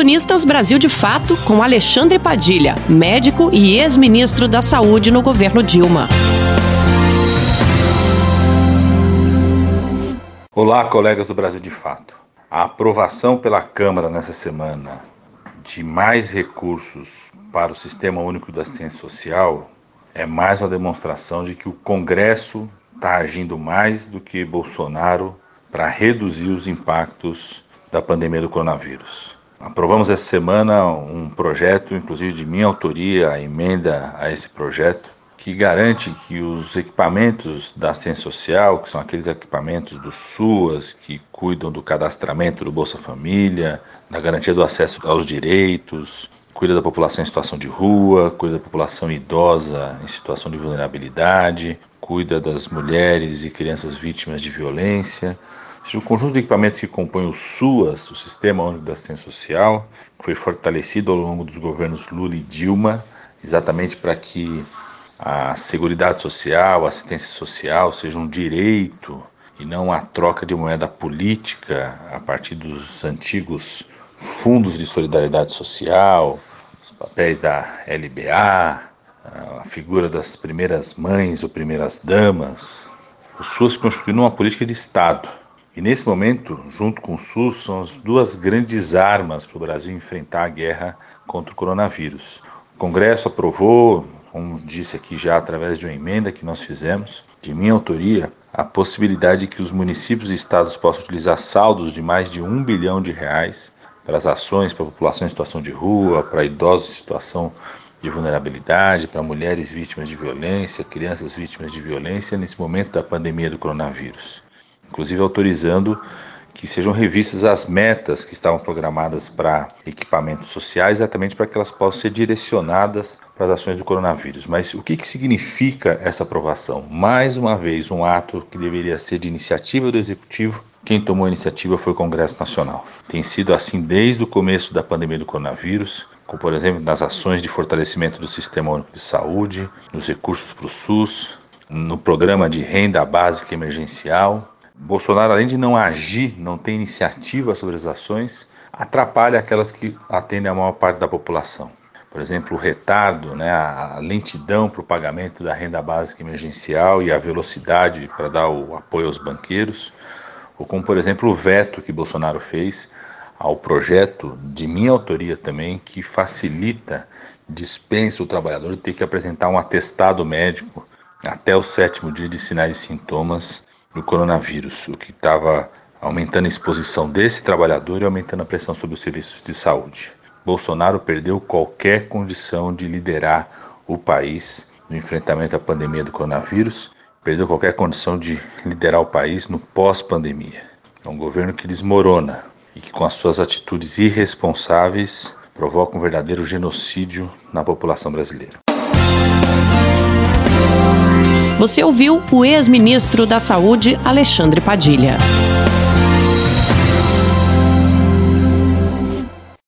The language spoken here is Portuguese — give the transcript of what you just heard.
Colunistas Brasil de Fato com Alexandre Padilha, médico e ex-ministro da Saúde no governo Dilma. Olá, colegas do Brasil de Fato. A aprovação pela Câmara nessa semana de mais recursos para o Sistema Único da Ciência Social é mais uma demonstração de que o Congresso está agindo mais do que Bolsonaro para reduzir os impactos da pandemia do coronavírus. Aprovamos essa semana um projeto, inclusive de minha autoria, a emenda a esse projeto, que garante que os equipamentos da ciência social, que são aqueles equipamentos do SUAS, que cuidam do cadastramento do Bolsa Família, da garantia do acesso aos direitos, cuida da população em situação de rua, cuida da população idosa em situação de vulnerabilidade, cuida das mulheres e crianças vítimas de violência, o conjunto de equipamentos que compõe o SUAS, o Sistema Único da Assistência Social, foi fortalecido ao longo dos governos Lula e Dilma, exatamente para que a Seguridade Social, a assistência social seja um direito e não a troca de moeda política a partir dos antigos fundos de solidariedade social, os papéis da LBA, a figura das primeiras mães ou primeiras damas. O SUAS constituiu uma política de Estado e nesse momento, junto com o SUS, são as duas grandes armas para o Brasil enfrentar a guerra contra o coronavírus. O Congresso aprovou, como disse aqui já através de uma emenda que nós fizemos, de minha autoria, a possibilidade de que os municípios e estados possam utilizar saldos de mais de um bilhão de reais para as ações para a população em situação de rua, para idosos em situação de vulnerabilidade, para mulheres vítimas de violência, crianças vítimas de violência nesse momento da pandemia do coronavírus inclusive autorizando que sejam revistas as metas que estavam programadas para equipamentos sociais, exatamente para que elas possam ser direcionadas para as ações do coronavírus. Mas o que, que significa essa aprovação? Mais uma vez, um ato que deveria ser de iniciativa do Executivo. Quem tomou a iniciativa foi o Congresso Nacional. Tem sido assim desde o começo da pandemia do coronavírus, como por exemplo nas ações de fortalecimento do Sistema Único de Saúde, nos recursos para o SUS, no programa de renda básica emergencial, Bolsonaro, além de não agir, não ter iniciativa sobre as ações, atrapalha aquelas que atendem a maior parte da população. Por exemplo, o retardo, né, a lentidão para o pagamento da renda básica emergencial e a velocidade para dar o apoio aos banqueiros, ou como, por exemplo, o veto que Bolsonaro fez ao projeto de minha autoria também, que facilita, dispensa o trabalhador de ter que apresentar um atestado médico até o sétimo dia de sinais e sintomas do coronavírus, o que estava aumentando a exposição desse trabalhador e aumentando a pressão sobre os serviços de saúde. Bolsonaro perdeu qualquer condição de liderar o país no enfrentamento à pandemia do coronavírus, perdeu qualquer condição de liderar o país no pós-pandemia. É um governo que desmorona e que, com as suas atitudes irresponsáveis, provoca um verdadeiro genocídio na população brasileira. Você ouviu o ex-ministro da Saúde, Alexandre Padilha.